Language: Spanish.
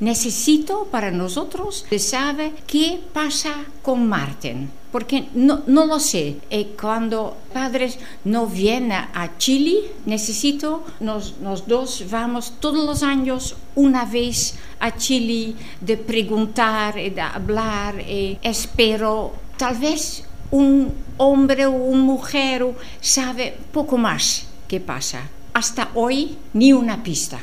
Necesito para nosotros saber qué pasa con Martín, porque no, no lo sé. Y cuando padres no vienen a Chile, necesito, nos, nos dos vamos todos los años una vez a Chile de preguntar y de hablar y espero tal vez un hombre o una mujer sabe poco más qué pasa. Hasta hoy ni una pista.